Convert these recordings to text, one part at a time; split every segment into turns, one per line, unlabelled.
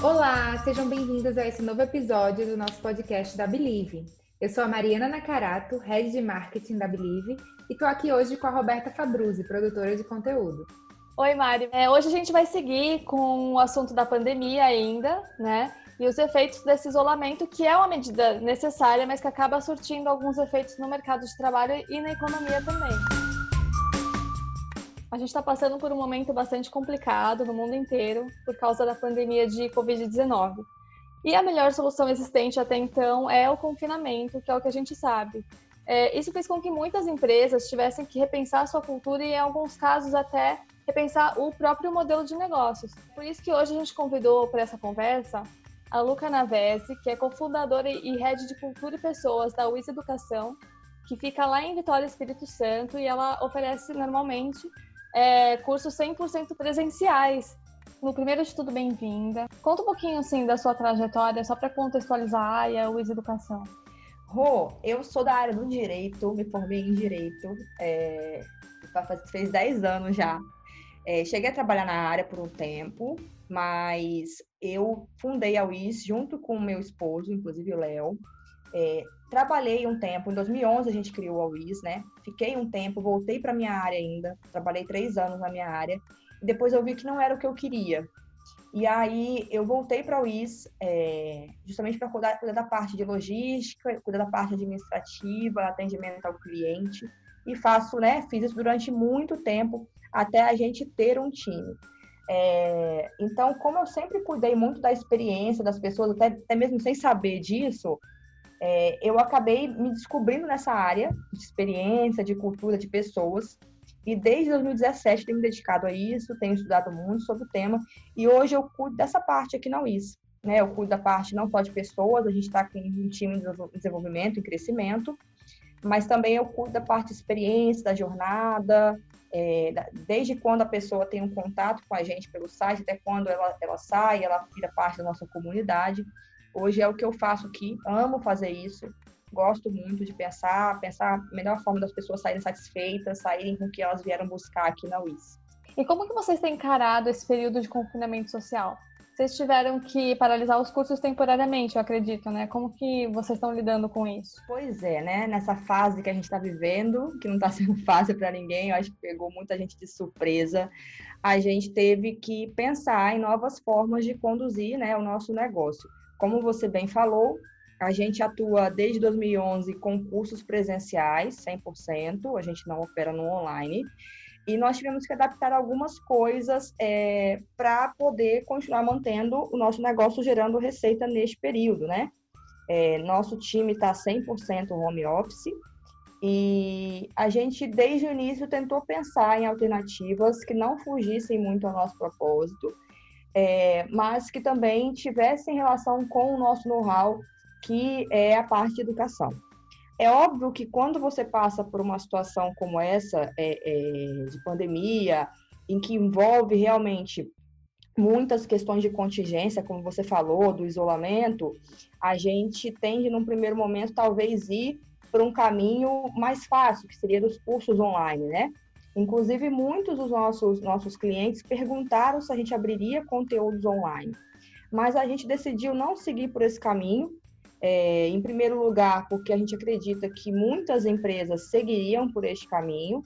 Olá, sejam bem-vindos a esse novo episódio do nosso podcast da Believe. Eu sou a Mariana Nakarato, Head de Marketing da Believe, e estou aqui hoje com a Roberta Fabruzzi, produtora de conteúdo.
Oi, Mari. É, hoje a gente vai seguir com o assunto da pandemia ainda, né? E os efeitos desse isolamento, que é uma medida necessária, mas que acaba surtindo alguns efeitos no mercado de trabalho e na economia também. A gente está passando por um momento bastante complicado no mundo inteiro por causa da pandemia de Covid-19. E a melhor solução existente até então é o confinamento, que é o que a gente sabe. É, isso fez com que muitas empresas tivessem que repensar sua cultura e, em alguns casos, até repensar o próprio modelo de negócios. Por isso que hoje a gente convidou para essa conversa a Luca Navese, que é cofundadora e head de cultura e pessoas da UIS Educação, que fica lá em Vitória Espírito Santo e ela oferece normalmente é, cursos 100% presenciais. No primeiro de tudo, bem-vinda. Conta um pouquinho assim da sua trajetória, só para contextualizar a UIS Educação.
Rô, eu sou da área do direito, me formei em direito, é, fez 10 anos já. É, cheguei a trabalhar na área por um tempo, mas eu fundei a UIS junto com o meu esposo, inclusive o Léo. É, trabalhei um tempo, em 2011 a gente criou a UIS, né? Fiquei um tempo, voltei para minha área ainda, trabalhei três anos na minha área, depois eu vi que não era o que eu queria. E aí eu voltei para a UIS é, justamente para cuidar, cuidar da parte de logística, cuidar da parte administrativa, atendimento ao cliente, e faço, né? Fiz isso durante muito tempo até a gente ter um time. É, então, como eu sempre cuidei muito da experiência das pessoas, até, até mesmo sem saber disso, é, eu acabei me descobrindo nessa área de experiência, de cultura, de pessoas. E desde 2017 tenho me dedicado a isso, tenho estudado muito sobre o tema. E hoje eu cuido dessa parte aqui na UIS. Né? Eu cuido da parte não só de pessoas, a gente está com um time de desenvolvimento e crescimento, mas também eu cuido da parte de experiência, da jornada, é, desde quando a pessoa tem um contato com a gente pelo site, até quando ela, ela sai, ela vira parte da nossa comunidade. Hoje é o que eu faço aqui, amo fazer isso, gosto muito de pensar, pensar a melhor forma das pessoas saírem satisfeitas, saírem com o que elas vieram buscar aqui na UIS.
E como que vocês têm encarado esse período de confinamento social? Vocês tiveram que paralisar os cursos temporariamente, eu acredito, né? Como que vocês estão lidando com isso?
Pois é, né? Nessa fase que a gente está vivendo, que não está sendo fácil para ninguém, eu acho que pegou muita gente de surpresa, a gente teve que pensar em novas formas de conduzir né, o nosso negócio. Como você bem falou, a gente atua desde 2011 com cursos presenciais, 100%, a gente não opera no online. E nós tivemos que adaptar algumas coisas é, para poder continuar mantendo o nosso negócio gerando receita neste período, né? É, nosso time está 100% home office e a gente, desde o início, tentou pensar em alternativas que não fugissem muito ao nosso propósito, é, mas que também tivessem relação com o nosso know-how, que é a parte de educação. É óbvio que quando você passa por uma situação como essa, é, é, de pandemia, em que envolve realmente muitas questões de contingência, como você falou, do isolamento, a gente tende, num primeiro momento, talvez ir para um caminho mais fácil, que seria dos cursos online, né? Inclusive, muitos dos nossos, nossos clientes perguntaram se a gente abriria conteúdos online. Mas a gente decidiu não seguir por esse caminho, é, em primeiro lugar, porque a gente acredita que muitas empresas seguiriam por este caminho,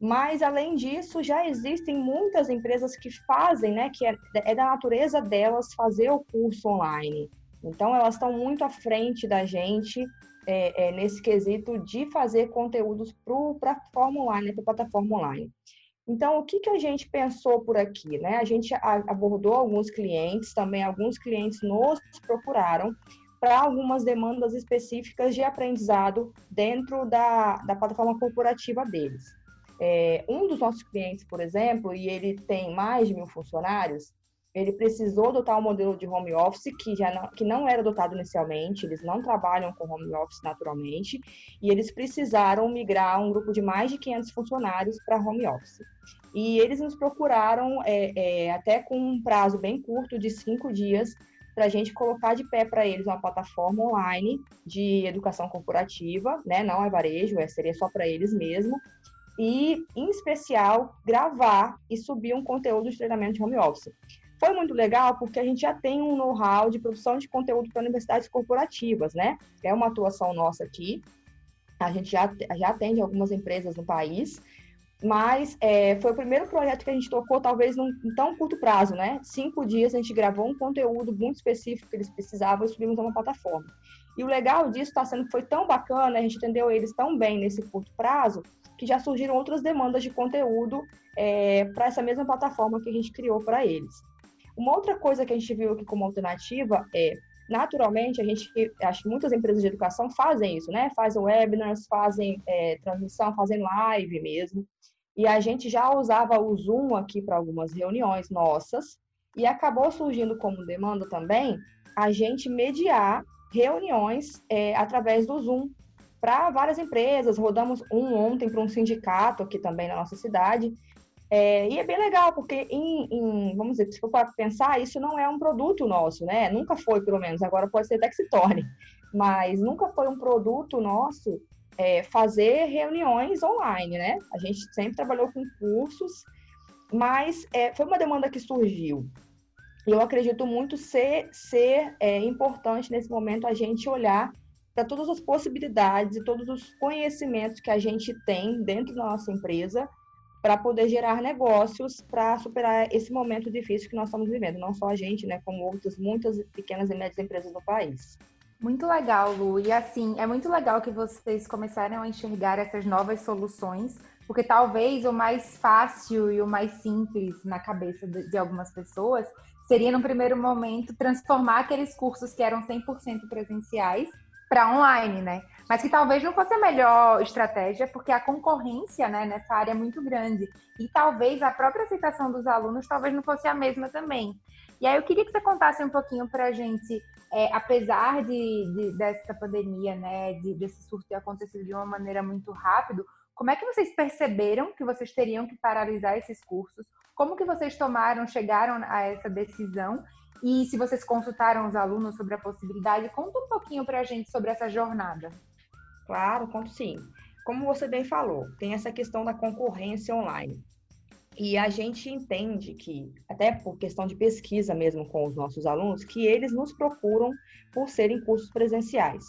mas além disso, já existem muitas empresas que fazem, né, que é, é da natureza delas fazer o curso online. Então, elas estão muito à frente da gente é, é, nesse quesito de fazer conteúdos para a forma online, para a plataforma online. Então, o que, que a gente pensou por aqui? Né? A gente abordou alguns clientes, também alguns clientes nos procuraram para algumas demandas específicas de aprendizado dentro da, da plataforma corporativa deles. É, um dos nossos clientes, por exemplo, e ele tem mais de mil funcionários, ele precisou adotar um modelo de home office que, já não, que não era adotado inicialmente, eles não trabalham com home office naturalmente, e eles precisaram migrar um grupo de mais de 500 funcionários para home office. E eles nos procuraram é, é, até com um prazo bem curto de cinco dias para a gente colocar de pé para eles uma plataforma online de educação corporativa, né? Não é varejo, é, seria só para eles mesmo. E, em especial, gravar e subir um conteúdo de treinamento de home office. Foi muito legal porque a gente já tem um know-how de produção de conteúdo para universidades corporativas, né? É uma atuação nossa aqui. A gente já, já atende algumas empresas no país, mas é, foi o primeiro projeto que a gente tocou, talvez num, tão curto prazo, né? Cinco dias a gente gravou um conteúdo muito específico que eles precisavam e subimos a uma plataforma. E o legal disso está sendo que foi tão bacana, a gente entendeu eles tão bem nesse curto prazo, que já surgiram outras demandas de conteúdo é, para essa mesma plataforma que a gente criou para eles. Uma outra coisa que a gente viu aqui como alternativa é naturalmente, a gente, acho que muitas empresas de educação fazem isso, né? Fazem webinars, fazem é, transmissão, fazem live mesmo. E a gente já usava o Zoom aqui para algumas reuniões nossas, e acabou surgindo como demanda também a gente mediar reuniões é, através do Zoom para várias empresas. Rodamos um ontem para um sindicato aqui também na nossa cidade. É, e é bem legal, porque, em, em, vamos dizer, se for pensar, isso não é um produto nosso, né? Nunca foi, pelo menos. Agora pode ser até que se torne. Mas nunca foi um produto nosso é, fazer reuniões online, né? A gente sempre trabalhou com cursos, mas é, foi uma demanda que surgiu. E eu acredito muito ser, ser é, importante nesse momento a gente olhar para todas as possibilidades e todos os conhecimentos que a gente tem dentro da nossa empresa para poder gerar negócios para superar esse momento difícil que nós estamos vivendo, não só a gente, né, como outras muitas pequenas e médias empresas do país.
Muito legal, Lu. E assim, é muito legal que vocês começaram a enxergar essas novas soluções, porque talvez o mais fácil e o mais simples na cabeça de, algumas pessoas seria, no primeiro momento, transformar aqueles cursos que eram 100% presenciais para online, né? Mas que talvez não fosse a melhor estratégia, porque a concorrência né, nessa área é muito grande. E talvez a própria aceitação dos alunos talvez não fosse a mesma também. E aí eu queria que você contasse um pouquinho para a gente, é, apesar de, de, dessa pandemia, né, de, desse surto ter acontecido de uma maneira muito rápido, como é que vocês perceberam que vocês teriam que paralisar esses cursos? Como que vocês tomaram, chegaram a essa decisão? E se vocês consultaram os alunos sobre a possibilidade, conta um pouquinho para a gente sobre essa jornada.
Claro, conto sim. Como você bem falou, tem essa questão da concorrência online. E a gente entende que, até por questão de pesquisa mesmo com os nossos alunos, que eles nos procuram por serem cursos presenciais.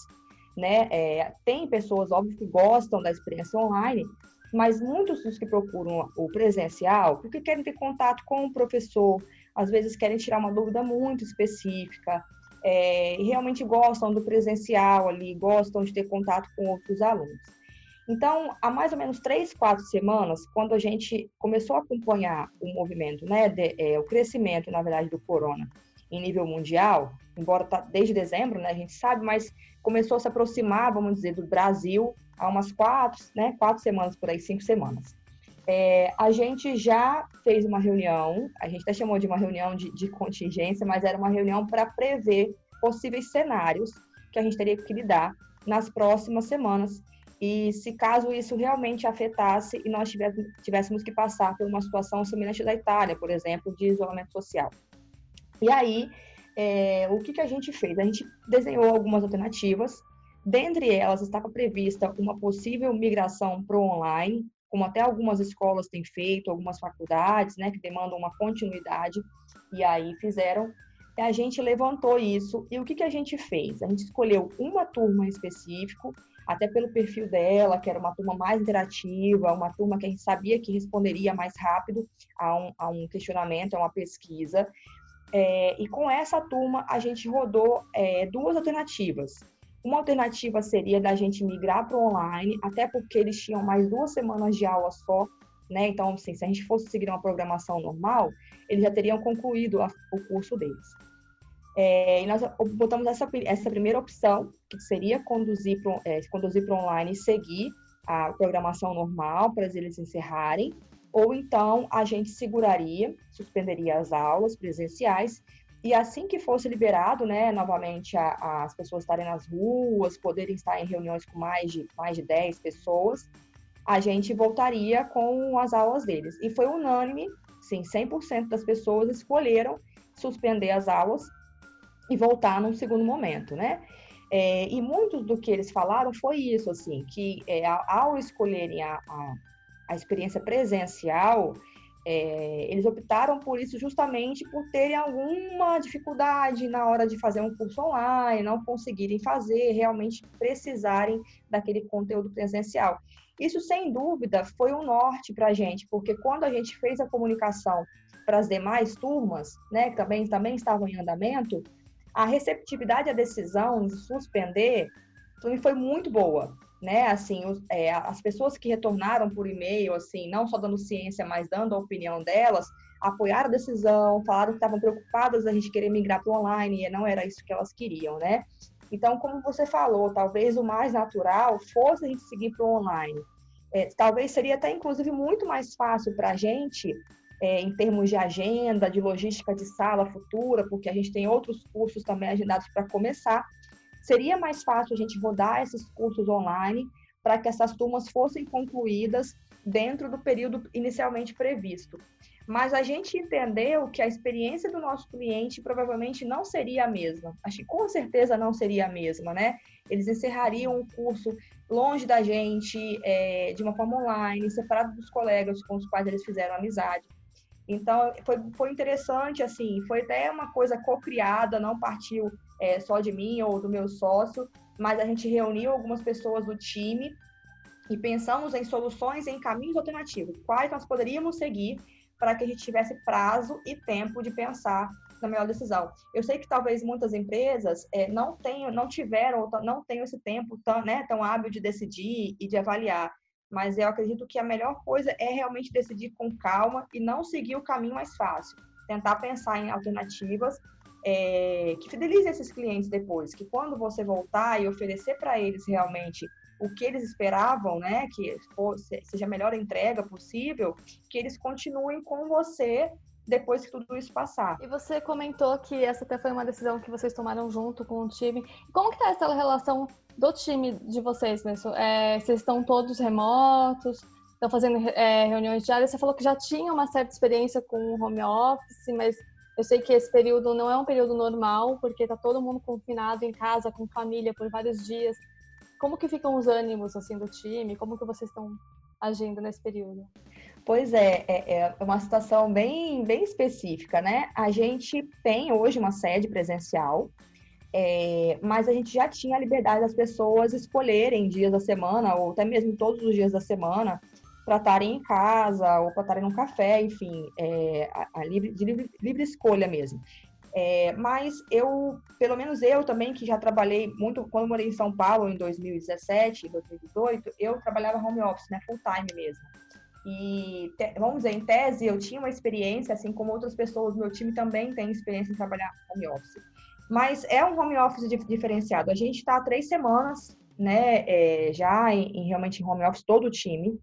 Né? É, tem pessoas, óbvio, que gostam da experiência online, mas muitos dos que procuram o presencial, porque querem ter contato com o professor, às vezes querem tirar uma dúvida muito específica, é, e realmente gostam do presencial ali, gostam de ter contato com outros alunos. Então, há mais ou menos três, quatro semanas, quando a gente começou a acompanhar o movimento, né, de, é, o crescimento, na verdade, do corona em nível mundial, embora tá desde dezembro, né, a gente sabe, mas começou a se aproximar, vamos dizer, do Brasil há umas quatro, né, quatro semanas por aí, cinco semanas. É, a gente já fez uma reunião, a gente até chamou de uma reunião de, de contingência, mas era uma reunião para prever possíveis cenários que a gente teria que lidar nas próximas semanas. E se caso isso realmente afetasse e nós tivéssemos, que passar por uma situação semelhante da Itália, por exemplo, de isolamento social. E aí, é, o que, que a gente fez? A gente desenhou algumas alternativas. Dentre elas, estava prevista uma possível migração para o online, como até algumas escolas têm feito, algumas faculdades, né, que demandam uma continuidade, e aí fizeram. A gente levantou isso, e o que, que a gente fez? A gente escolheu uma turma em específico, até pelo perfil dela, que era uma turma mais interativa, uma turma que a gente sabia que responderia mais rápido a um, a um questionamento, a uma pesquisa. É, e com essa turma, a gente rodou é, duas alternativas. Uma alternativa seria da gente migrar para online, até porque eles tinham mais duas semanas de aula só, né? Então, assim, se a gente fosse seguir uma programação normal, eles já teriam concluído a, o curso deles. É, e nós botamos essa, essa primeira opção, que seria conduzir para é, conduzir online e seguir a programação normal para eles encerrarem, ou então a gente seguraria, suspenderia as aulas presenciais e assim que fosse liberado, né, novamente a, as pessoas estarem nas ruas, poderem estar em reuniões com mais de, mais de 10 pessoas, a gente voltaria com as aulas deles. E foi unânime, sim, 100% das pessoas escolheram suspender as aulas e voltar num segundo momento, né? É, e muito do que eles falaram foi isso, assim, que é, ao escolherem a, a, a experiência presencial, É, eles optaram por isso justamente por terem alguma dificuldade na hora de fazer um curso online, não conseguirem fazer, realmente precisarem daquele conteúdo presencial. Isso, sem dúvida, foi um norte para a gente, porque quando a gente fez a comunicação para as demais turmas, né, que também, também estavam em andamento, a receptividade à decisão de suspender foi muito boa né? Assim, é, as pessoas que retornaram por e-mail, assim, não só dando ciência, mas dando a opinião delas, apoiaram a decisão, falaram que estavam preocupadas a gente querer migrar para online e não era isso que elas queriam, né? Então, como você falou, talvez o mais natural fosse a gente seguir para o online. É, talvez seria até, inclusive, muito mais fácil para a gente, é, em termos de agenda, de logística de sala futura, porque a gente tem outros cursos também agendados para começar, seria mais fácil a gente rodar esses cursos online para que essas turmas fossem concluídas dentro do período inicialmente previsto. Mas a gente entendeu que a experiência do nosso cliente provavelmente não seria a mesma. Acho que com certeza não seria a mesma, né? Eles encerrariam o curso longe da gente, é, de uma forma online, separado dos colegas com os quais eles fizeram amizade. Então, foi, foi interessante, assim, foi até uma coisa co-criada, não partiu é, só de mim ou do meu sócio, mas a gente reuniu algumas pessoas do time e pensamos em soluções, em caminhos alternativos, quais nós poderíamos seguir para que a gente tivesse prazo e tempo de pensar na melhor decisão. Eu sei que talvez muitas empresas é, não tenham, não tiveram, não tenham esse tempo tão, né, tão hábil de decidir e de avaliar mas eu acredito que a melhor coisa é realmente decidir com calma e não seguir o caminho mais fácil. Tentar pensar em alternativas é, que fidelizem esses clientes depois, que quando você voltar e oferecer para eles realmente o que eles esperavam, né, que seja a melhor entrega possível, que eles continuem com você depois que tudo isso passar.
E você comentou que essa até foi uma decisão que vocês tomaram junto com o time. Como que tá essa relação do time de vocês, né? Vocês estão todos remotos, estão fazendo é, reuniões diárias. Você falou que já tinha uma certa experiência com o home office, mas eu sei que esse período não é um período normal, porque está todo mundo confinado em casa, com família, por vários dias. Como que ficam os ânimos assim do time? Como que vocês estão agindo nesse período?
Pois é, é, é, uma situação bem, bem específica, né? A gente tem hoje uma sede presencial, é, mas a gente já tinha a liberdade das pessoas escolherem dias da semana, ou até mesmo todos os dias da semana, para estarem em casa ou para estarem num café, enfim, é, a, a livre, de livre, livre escolha mesmo. É, mas eu, pelo menos eu também, que já trabalhei muito, quando morei em São Paulo em 2017, 2018, eu trabalhava home office, né, full time mesmo. E, vamos dizer, em tese, eu tinha uma experiência, assim como outras pessoas do meu time também têm experiência em trabalhar home office. Mas é um home office diferenciado. A gente está há três semanas, né, é, já em, em, realmente em home office, todo o time.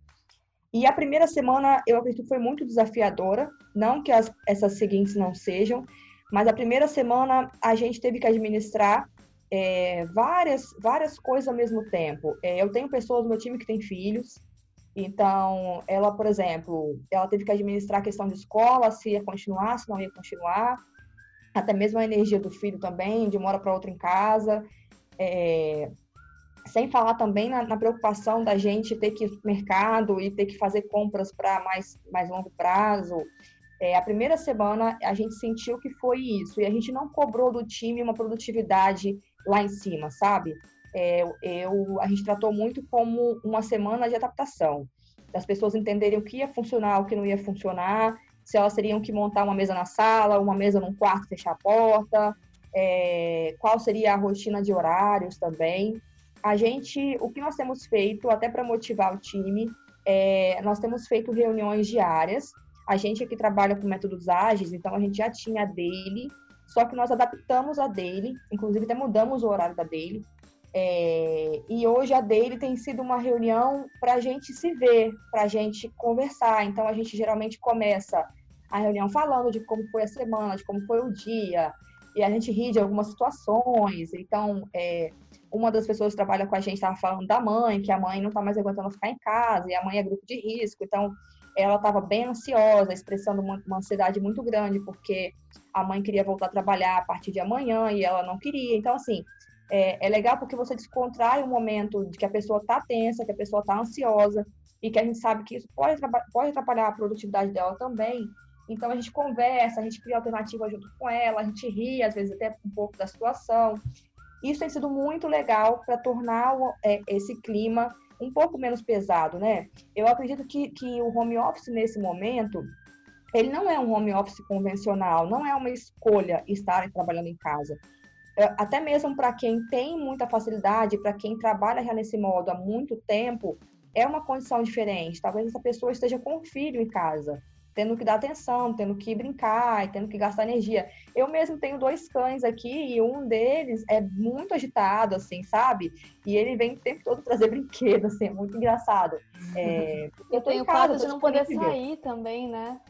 E a primeira semana, eu acredito que foi muito desafiadora, não que as, essas seguintes não sejam, mas a primeira semana a gente teve que administrar é, várias, várias coisas ao mesmo tempo. É, eu tenho pessoas no meu time que têm filhos, então, ela, por exemplo, ela teve que administrar a questão de escola, se ia continuar, se não ia continuar, até mesmo a energia do filho também, de uma hora para outra em casa. É... Sem falar também na, na, preocupação da gente ter que ir ao mercado e ter que fazer compras para mais, mais longo prazo. É, a primeira semana a gente sentiu que foi isso, e a gente não cobrou do time uma produtividade lá em cima, sabe? É, eu, a gente tratou muito como uma semana de adaptação, das pessoas entenderem o que ia funcionar, o que não ia funcionar, se elas teriam que montar uma mesa na sala, uma mesa num quarto, fechar a porta, é, qual seria a rotina de horários também. A gente, o que nós temos feito, até para motivar o time, é, nós temos feito reuniões diárias. A gente aqui trabalha com métodos ágeis, então a gente já tinha a daily, só que nós adaptamos a daily, inclusive até mudamos o horário da daily, é, e hoje a dele tem sido uma reunião para a gente se ver, para a gente conversar. Então a gente geralmente começa a reunião falando de como foi a semana, de como foi o dia, e a gente ri de algumas situações. Então, é, uma das pessoas que trabalha com a gente estava falando da mãe, que a mãe não está mais aguentando ficar em casa, e a mãe é grupo de risco. Então, ela estava bem ansiosa, expressando uma, uma ansiedade muito grande, porque a mãe queria voltar a trabalhar a partir de amanhã e ela não queria. Então, assim, É, é legal porque você descontrai o momento de que a pessoa está tensa, que a pessoa está ansiosa, e que a gente sabe que isso pode, pode atrapalhar a produtividade dela também. Então a gente conversa, a gente cria alternativa junto com ela, a gente ri, às vezes até um pouco da situação. Isso tem sido muito legal para tornar é, esse clima um pouco menos pesado, né? Eu acredito que, que o home office nesse momento, ele não é um home office convencional, não é uma escolha estar trabalhando em casa. É, até mesmo para quem tem muita facilidade, para quem trabalha já nesse modo há muito tempo, é uma condição diferente. Talvez essa pessoa esteja com o filho em casa tendo que dar atenção, tendo que brincar e tendo que gastar energia. Eu mesmo tenho dois cães aqui e um deles é muito agitado, assim, sabe? E ele vem o tempo todo trazer brinquedo, assim, é muito engraçado.
É, eu tenho casa, de não poder sair também, né?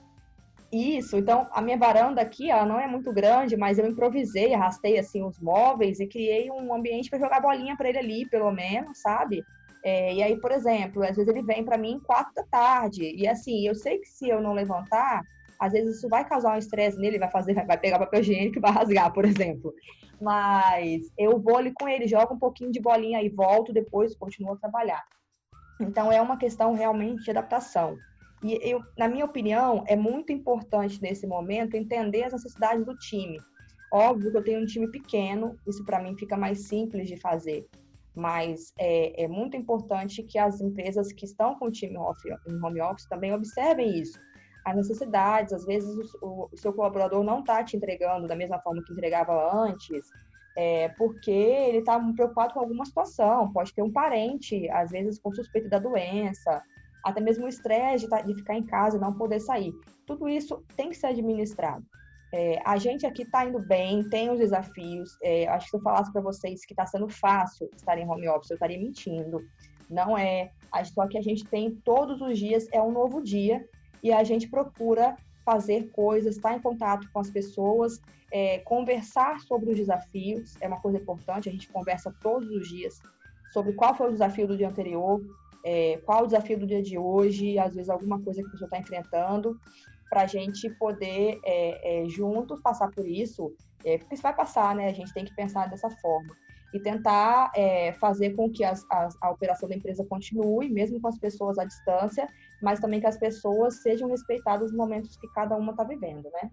Isso, então a minha varanda aqui, ela não é muito grande, mas eu improvisei, arrastei assim os móveis e criei um ambiente para jogar bolinha para ele ali, pelo menos, sabe? É, e aí, por exemplo, às vezes ele vem para mim quatro da tarde. E assim, eu sei que se eu não levantar, às vezes isso vai causar um estresse nele, vai fazer, vai pegar papel higiênico e vai rasgar, por exemplo. Mas eu vou ali com ele, jogo um pouquinho de bolinha e volto depois, continuo a trabalhar. Então é uma questão realmente de adaptação. E eu, na minha opinião, é muito importante nesse momento entender as necessidades do time. Óbvio que eu tenho um time pequeno, isso para mim fica mais simples de fazer mas é, é, muito importante que as empresas que estão com o time em home office também observem isso. As necessidades, às vezes o, o seu colaborador não está te entregando da mesma forma que entregava antes, é, porque ele está preocupado com alguma situação, pode ter um parente, às vezes com suspeita da doença, até mesmo o estresse de, tá, de ficar em casa e não poder sair. Tudo isso tem que ser administrado. É, a gente aqui está indo bem, tem os desafios. É, acho que se eu falasse para vocês que está sendo fácil estar em home office, eu estaria mentindo. Não é. Só que a gente tem todos os dias, é um novo dia, e a gente procura fazer coisas, estar em contato com as pessoas, é, conversar sobre os desafios, é uma coisa importante, a gente conversa todos os dias sobre qual foi o desafio do dia anterior, é, qual o desafio do dia de hoje, às vezes alguma coisa que a pessoa está enfrentando, para a gente poder é, é, juntos passar por isso, é, porque isso vai passar, né? A gente tem que pensar dessa forma e tentar é, fazer com que as, as, a operação da empresa continue, mesmo com as pessoas à distância, mas também que as pessoas sejam respeitadas nos momentos que cada uma está vivendo, né?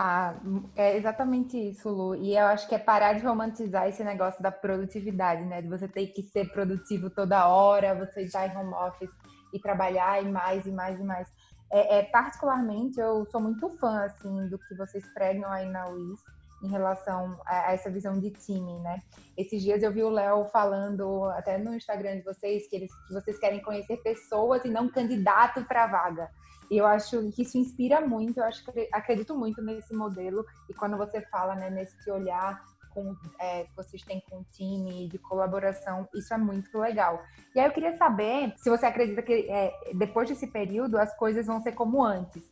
Ah, é exatamente isso, Lu. E eu acho que é parar de romantizar esse negócio da produtividade, né? De você ter que ser produtivo toda hora, você estar em home office e trabalhar e mais e mais e mais. É, é, particularmente, eu sou muito fã, assim, do que vocês pregam aí na UIS em relação a, a essa visão de time, né? Esses dias eu vi o Léo falando, até no Instagram de vocês, que, eles, que vocês querem conhecer pessoas e não candidato para vaga. E eu acho que isso inspira muito, eu acho que acredito muito nesse modelo. E quando você fala, né, nesse olhar com, é, que vocês têm com o time de colaboração, isso é muito legal. E aí eu queria saber se você acredita que é, depois desse período as coisas vão ser como antes.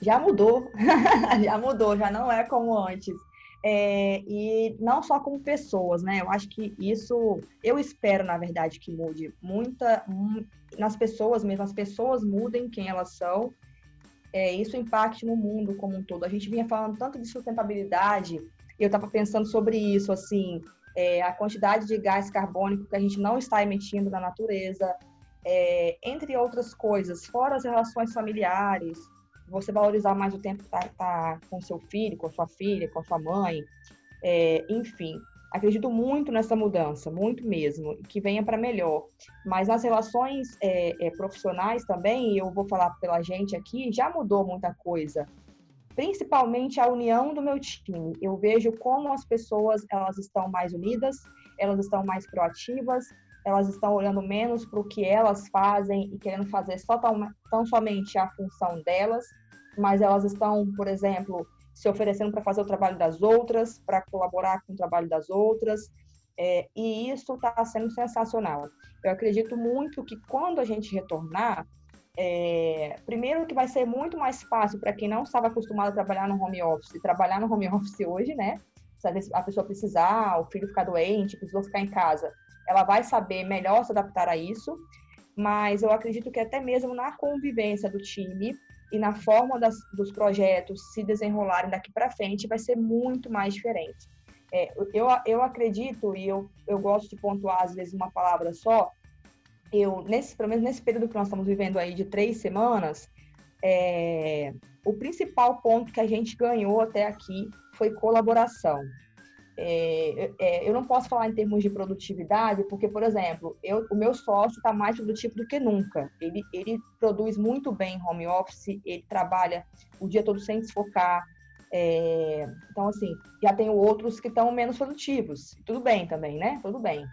Já mudou, já mudou, já não é como antes. É, e não só como pessoas, né? Eu acho que isso, eu espero, na verdade, que mude muita nas pessoas mesmo, as pessoas mudem quem elas são, é, isso impacte no mundo como um todo. A gente vinha falando tanto de sustentabilidade eu estava pensando sobre isso, assim, é, a quantidade de gás carbônico que a gente não está emitindo na natureza, é, entre outras coisas, fora as relações familiares, você valorizar mais o tempo que está tá com seu filho, com sua filha, com sua mãe, é, enfim. Acredito muito nessa mudança, muito mesmo, que venha para melhor. Mas nas relações é, é, profissionais também, e eu vou falar pela gente aqui, já mudou muita coisa principalmente a união do meu time. Eu vejo como as pessoas elas estão mais unidas, elas estão mais proativas, elas estão olhando menos para o que elas fazem e querendo fazer só tão, tão somente a função delas, mas elas estão, por exemplo, se oferecendo para fazer o trabalho das outras, para colaborar com o trabalho das outras, é, e isso está sendo sensacional. Eu acredito muito que quando a gente retornar, é, primeiro que vai ser muito mais fácil para quem não estava acostumado a trabalhar no home office, trabalhar no home office hoje, né? Se a pessoa precisar, o filho ficar doente, precisou ficar em casa, ela vai saber melhor se adaptar a isso. Mas eu acredito que até mesmo na convivência do time e na forma das, dos projetos se desenrolarem daqui para frente vai ser muito mais diferente. É, eu, eu acredito, e eu, eu gosto de pontuar às vezes uma palavra só, eu, nesse, pelo menos nesse período que nós estamos vivendo aí de três semanas, é, o principal ponto que a gente ganhou até aqui foi colaboração. É, é, eu não posso falar em termos de produtividade, porque, por exemplo, eu, o meu sócio está mais produtivo do que nunca. Ele, ele produz muito bem em home office, ele trabalha o dia todo sem desfocar. É, então, assim, já tenho outros que estão menos produtivos. Tudo bem também, né? Tudo bem.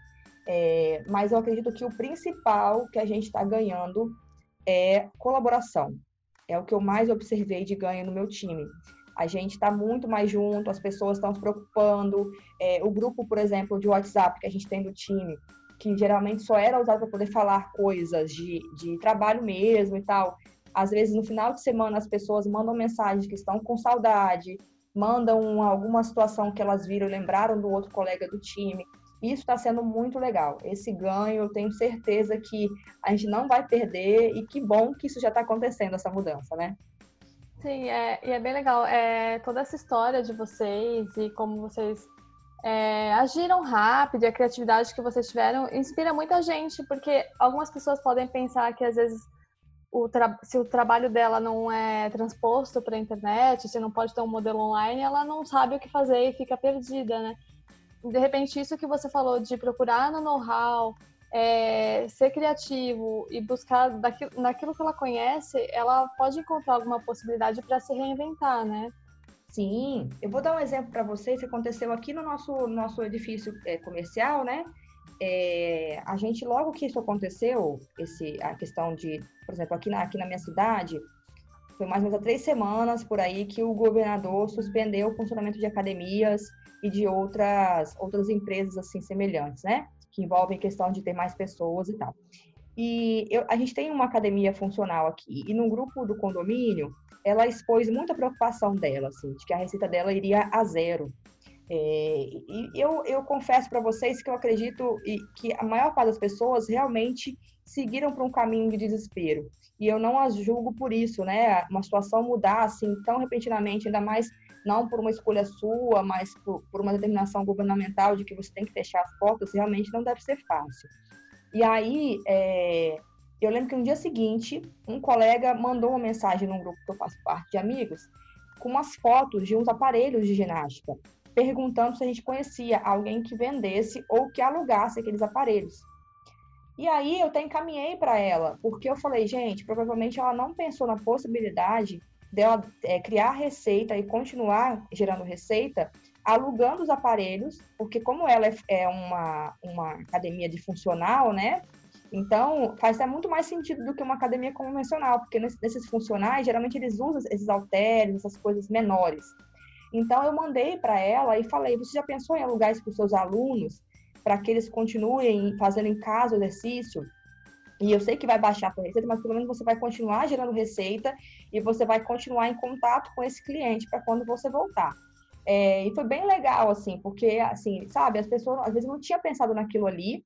É, mas eu acredito que o principal que a gente está ganhando é colaboração. É o que eu mais observei de ganho no meu time a gente está muito mais junto, as pessoas estão se preocupando. É, o grupo, por exemplo, de WhatsApp que a gente tem do time, que geralmente só era usado para poder falar coisas de, de trabalho mesmo e tal. Às vezes, no final de semana, as pessoas mandam mensagens que estão com saudade, mandam alguma situação que elas viram, lembraram do outro colega do time. Isso está sendo muito legal. Esse ganho, eu tenho certeza que a gente não vai perder e que bom que isso já está acontecendo, essa mudança, né?
Sim, é, e é bem legal. É, toda essa história de vocês e como vocês é, agiram rápido e a criatividade que vocês tiveram inspira muita gente, porque algumas pessoas podem pensar que às vezes o se o trabalho dela não é transposto para a internet, se não pode ter um modelo online, ela não sabe o que fazer e fica perdida, né? De repente, isso que você falou de procurar no know-how, é, ser criativo e buscar daquilo, naquilo que ela conhece, ela pode encontrar alguma possibilidade para se reinventar, né?
Sim, eu vou dar um exemplo para vocês que aconteceu aqui no nosso, nosso edifício é, comercial, né? É, a gente, logo que isso aconteceu, esse, a questão de, por exemplo, aqui na, aqui na minha cidade, foi mais ou menos há três semanas por aí que o governador suspendeu o funcionamento de academias e de outras, outras empresas assim semelhantes, né? Que envolvem questão de ter mais pessoas e tal. E eu, a gente tem uma academia funcional aqui, e no grupo do condomínio, ela expôs muita preocupação dela, assim, de que a receita dela iria a zero. É, e eu, eu confesso para vocês que eu acredito que a maior parte das pessoas realmente seguiram para um caminho de desespero. E eu não as julgo por isso, né? Uma situação mudar assim tão repentinamente, ainda mais não por uma escolha sua, mas por, por uma determinação governamental de que você tem que fechar as portas, realmente não deve ser fácil. E aí, é, eu lembro que no dia seguinte, um colega mandou uma mensagem num grupo que eu faço parte de amigos, com umas fotos de uns aparelhos de ginástica, perguntando se a gente conhecia alguém que vendesse ou que alugasse aqueles aparelhos. E aí eu até encaminhei para ela, porque eu falei, gente, provavelmente ela não pensou na possibilidade dela é, criar receita e continuar gerando receita alugando os aparelhos, porque como ela é, é uma, uma academia de funcional, né? Então, faz até muito mais sentido do que uma academia convencional, porque nesses funcionais, geralmente eles usam esses halteres, essas coisas menores. Então, eu mandei para ela e falei: você já pensou em alugar isso para os seus alunos, para que eles continuem fazendo em casa o exercício? E eu sei que vai baixar a receita, mas pelo menos você vai continuar gerando receita e você vai continuar em contato com esse cliente para quando você voltar. É, e foi bem legal, assim, porque, assim, sabe, as pessoas às vezes não tinham pensado naquilo ali,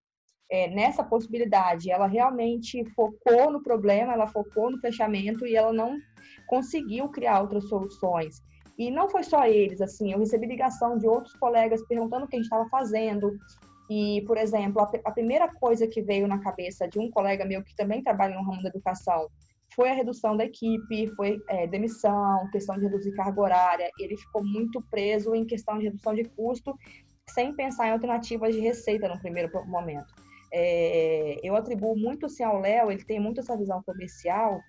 é, nessa possibilidade. Ela realmente focou no problema, ela focou no fechamento e ela não conseguiu criar outras soluções. E não foi só eles, assim, eu recebi ligação de outros colegas perguntando o que a gente estava fazendo, e, por exemplo, a, a, primeira coisa que veio na cabeça de um colega meu que também trabalha no ramo da educação foi a redução da equipe, foi é, demissão, questão de reduzir carga horária. Ele ficou muito preso em questão de redução de custo, sem pensar em alternativas de receita no primeiro momento. É, eu atribuo muito assim ao Léo, ele tem muito essa visão comercial.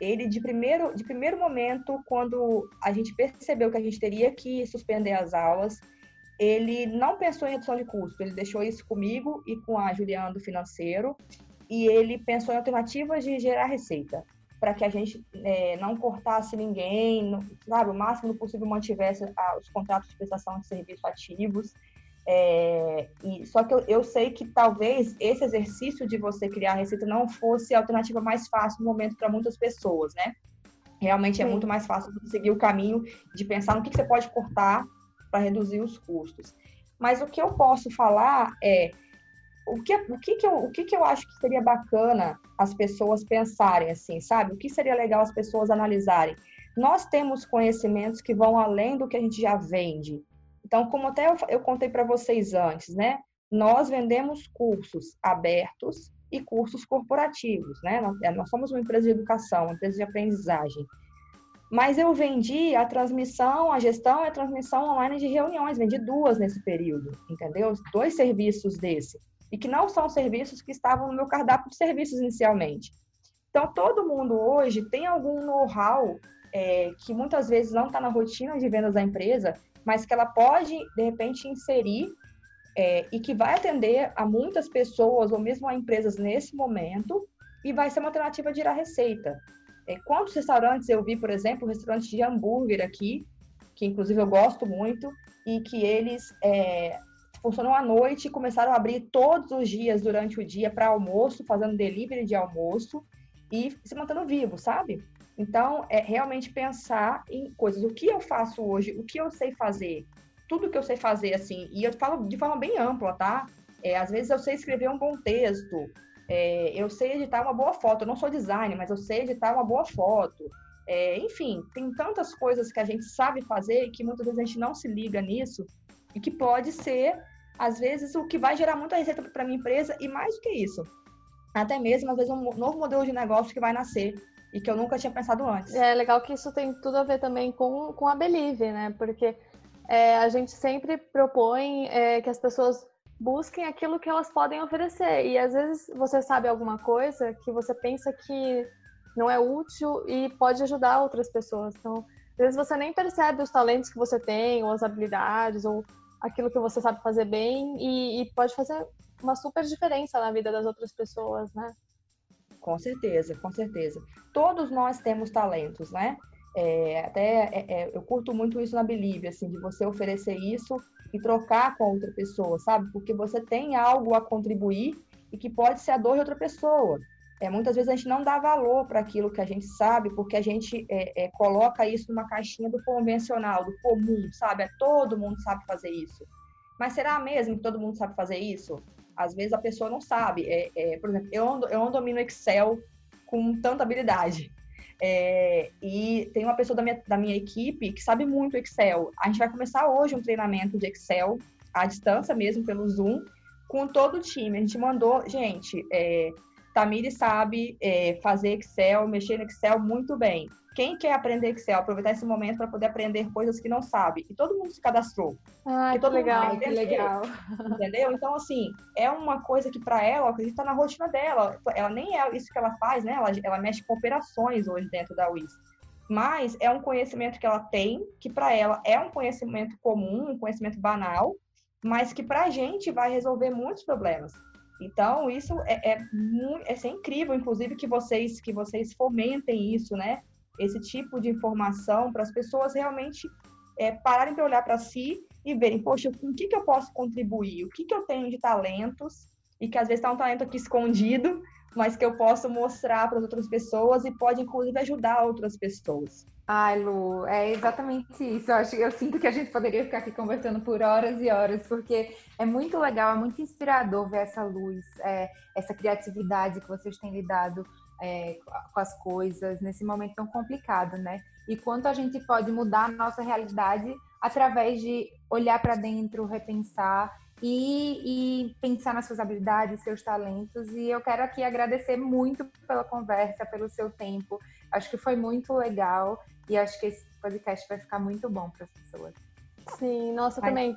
Ele, de primeiro, de primeiro momento, quando a gente percebeu que a gente teria que suspender as aulas, ele não pensou em redução de custo, ele deixou isso comigo e com a Juliana do financeiro, e ele pensou em alternativas de gerar receita, para que a gente é, não cortasse ninguém, não, sabe, o máximo possível mantivesse a, os contratos de prestação de serviço ativos. É, e, só que eu, eu, sei que talvez esse exercício de você criar receita não fosse a alternativa mais fácil no momento para muitas pessoas, né? Realmente é Sim. muito mais fácil seguir o caminho de pensar no que, que você pode cortar para reduzir os custos. Mas o que eu posso falar é o que, o que, que, eu, o que, que eu acho que seria bacana as pessoas pensarem assim, sabe? O que seria legal as pessoas analisarem? Nós temos conhecimentos que vão além do que a gente já vende. Então, como até eu, eu contei para vocês antes, né? Nós vendemos cursos abertos e cursos corporativos, né? Nós, é, nós somos uma empresa de educação, uma empresa de aprendizagem. Mas eu vendi a transmissão, a gestão e a transmissão online de reuniões, vendi duas nesse período, entendeu? Dois serviços desse. E que não são serviços que estavam no meu cardápio de serviços inicialmente. Então, todo mundo hoje tem algum know-how é, que muitas vezes não está na rotina de vendas da empresa, mas que ela pode, de repente, inserir é, e que vai atender a muitas pessoas ou mesmo a empresas nesse momento e vai ser uma alternativa de ir à receita. É, quantos restaurantes eu vi, por exemplo, um restaurante de hambúrguer aqui, que inclusive eu gosto muito, e que eles é, funcionam à noite e começaram a abrir todos os dias durante o dia para almoço, fazendo delivery de almoço e se mantendo vivo, sabe? Então, é realmente pensar em coisas. O que eu faço hoje? O que eu sei fazer? Tudo que eu sei fazer, assim. E eu falo de forma bem ampla, tá? É, às vezes eu sei escrever um bom texto. É, eu sei editar uma boa foto. Eu não sou designer, mas eu sei editar uma boa foto. É, enfim, tem tantas coisas que a gente sabe fazer que muitas vezes a gente não se liga nisso e que pode ser, às vezes, o que vai gerar muita receita para minha empresa e mais do que isso, até mesmo, às vezes, um novo modelo de negócio que vai nascer e que eu nunca tinha pensado antes.
É legal que isso tem tudo a ver também com, com a Believe, né? Porque é, a gente sempre propõe é, que as pessoas busquem aquilo que elas podem oferecer. E às vezes você sabe alguma coisa que você pensa que não é útil e pode ajudar outras pessoas. Então, às vezes você nem percebe os talentos que você tem, ou as habilidades, ou aquilo que você sabe fazer bem, e, e pode fazer uma super diferença na vida das outras pessoas, né?
Com certeza, com certeza. Todos nós temos talentos, né? É, até é, é, eu curto muito isso na Believe, assim, de você oferecer isso e trocar com outra pessoa, sabe? Porque você tem algo a contribuir e que pode ser a dor de outra pessoa. É, muitas vezes a gente não dá valor para aquilo que a gente sabe, porque a gente é, é, coloca isso numa caixinha do convencional, do comum, sabe? É, todo mundo sabe fazer isso. Mas será mesmo que todo mundo sabe fazer isso? Às vezes a pessoa não sabe. É, é, por exemplo, eu eu não domino Excel com tanta habilidade. É, e tem uma pessoa da minha, da minha equipe que sabe muito Excel. A gente vai começar hoje um treinamento de Excel, à distância mesmo, pelo Zoom, com todo o time. A gente mandou, gente, é, Tamiri sabe é, fazer Excel, mexer no Excel muito bem. Quem quer aprender Excel, aproveitar esse momento para poder aprender coisas que não sabe. E todo mundo se cadastrou.
Ah, que legal, que legal.
Entendeu? Então, assim, é uma coisa que para ela, acredito, está na rotina dela. Ela nem é isso que ela faz, né? Ela, ela mexe com operações hoje dentro da WIS. Mas é um conhecimento que ela tem, que para ela é um conhecimento comum, um conhecimento banal, mas que para a gente vai resolver muitos problemas. Então, isso é, é, é, é incrível, inclusive, que vocês, que vocês fomentem isso, né? esse tipo de informação para as pessoas realmente é, pararem para olhar para si e verem, poxa, com o que, que eu posso contribuir? O que, que eu tenho de talentos? E que às vezes está um talento aqui escondido, mas que eu posso mostrar para as outras pessoas e pode, inclusive, ajudar outras pessoas.
Ai, Lu, é exatamente isso. Eu, acho, eu sinto que a gente poderia ficar aqui conversando por horas e horas, porque é muito legal, é muito inspirador ver essa luz, é, essa criatividade que vocês têm lidado é, com as coisas nesse momento tão complicado, né? E quanto a gente pode mudar a nossa realidade através de olhar para dentro, repensar e, e, pensar nas suas habilidades, seus talentos. E eu quero aqui agradecer muito pela conversa, pelo seu tempo. Acho que foi muito legal e acho que esse podcast vai ficar muito bom para as pessoas.
Sim, nossa, também.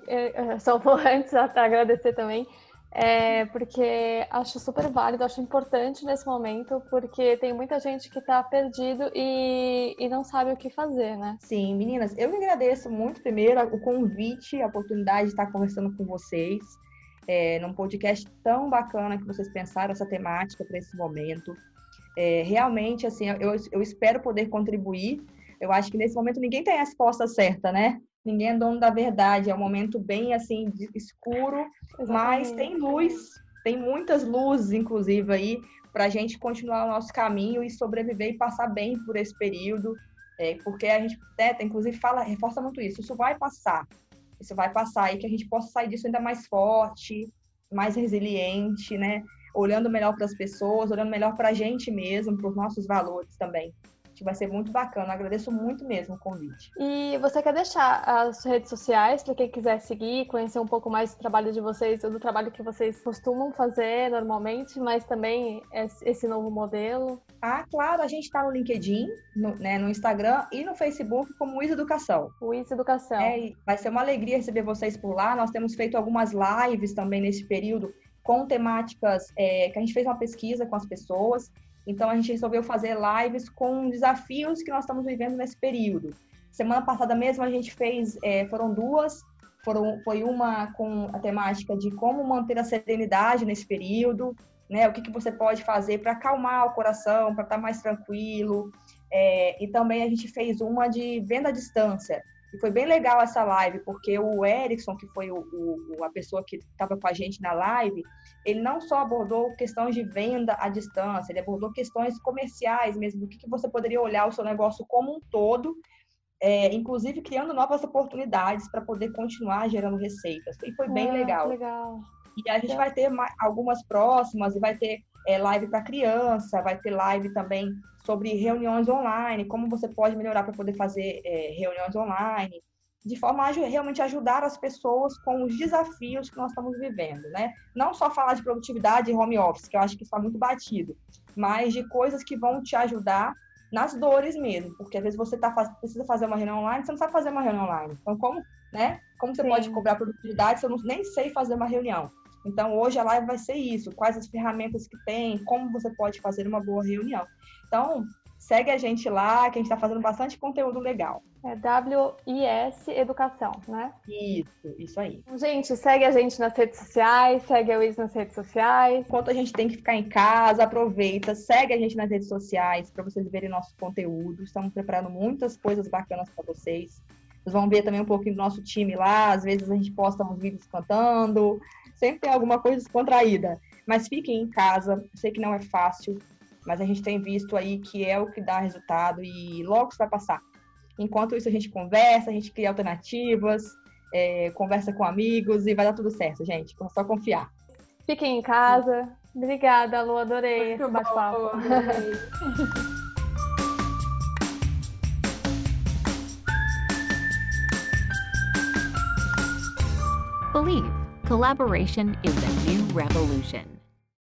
só vou antes agradecer também é, porque acho super válido, acho importante nesse momento, porque tem muita gente que está perdido e, e não sabe o que fazer, né?
Sim, meninas, eu agradeço muito primeiro o convite, a oportunidade de estar conversando com vocês, é, num podcast tão bacana que vocês pensaram essa temática para esse momento. É, realmente, assim, eu, eu espero poder contribuir. Eu acho que nesse momento ninguém tem a resposta certa, né? Ninguém é dono da verdade, é um momento bem assim escuro, Exatamente. mas tem luz, tem muitas luzes, inclusive, aí, para a gente continuar o nosso caminho e sobreviver e passar bem por esse período, é, porque a gente, né, inclusive, fala, reforça muito isso, isso vai passar, isso vai passar e que a gente possa sair disso ainda mais forte, mais resiliente, né? Olhando melhor para as pessoas, olhando melhor para a gente mesmo, para os nossos valores também que vai ser muito bacana. agradeço muito mesmo o convite.
E você quer deixar as redes sociais para quem quiser seguir, conhecer um pouco mais do trabalho de vocês, do trabalho que vocês costumam fazer normalmente, mas também esse novo modelo?
Ah, claro, a gente está no LinkedIn, no, né, no Instagram e no Facebook como Wiz Educação.
Wiz Educação.
É, vai ser uma alegria receber vocês por lá. Nós temos feito algumas lives também nesse período com temáticas é, que a gente fez uma pesquisa com as pessoas. Então a gente resolveu fazer lives com desafios que nós estamos vivendo nesse período. Semana passada mesmo a gente fez, é, foram duas, foram, foi uma com a temática de como manter a serenidade nesse período, né? O que, que você pode fazer para acalmar o coração, para estar tá mais tranquilo. É, e também a gente fez uma de venda à distância. E foi bem legal essa live, porque o Erickson, que foi o, o a pessoa que estava com a gente na live, ele não só abordou questões de venda à distância, ele abordou questões comerciais mesmo, do que, que você poderia olhar o seu negócio como um todo, é, inclusive criando novas oportunidades para poder continuar gerando receitas. E foi bem
ah,
legal.
legal.
E a gente vai ter algumas próximas, e vai ter é, live para criança, vai ter live também sobre reuniões online, como você pode melhorar para poder fazer é, reuniões online, de forma a realmente ajudar as pessoas com os desafios que nós estamos vivendo, né? Não só falar de produtividade e home office, que eu acho que está muito batido, mas de coisas que vão te ajudar nas dores mesmo, porque às vezes você tá, precisa fazer uma reunião online, você não sabe fazer uma reunião online. Então, como, né? Como você Sim. pode cobrar produtividade se eu não, nem sei fazer uma reunião? Então, hoje a live vai ser isso: quais as ferramentas que tem, como você pode fazer uma boa reunião. Então, segue a gente lá, que a gente está fazendo bastante conteúdo legal.
É WIS Educação, né?
Isso, isso aí.
Gente, segue a gente nas redes sociais, segue a WIS nas redes sociais.
Enquanto a gente tem que ficar em casa, aproveita, segue a gente nas redes sociais para vocês verem nosso conteúdo. Estamos preparando muitas coisas bacanas para vocês. Vocês vão ver também um pouquinho do nosso time lá. Às vezes a gente posta uns vídeos cantando, sempre tem alguma coisa descontraída. Mas fiquem em casa, eu sei que não é fácil, mas a gente tem visto aí que é o que dá resultado e logo isso vai passar. Enquanto isso, a gente conversa, a gente cria alternativas, é, conversa com amigos e vai dar tudo certo, gente. É só confiar.
Fiquem em casa. Obrigada, Lu, adorei
Muito esse bate-papo.
Believe. Collaboration is the new revolution.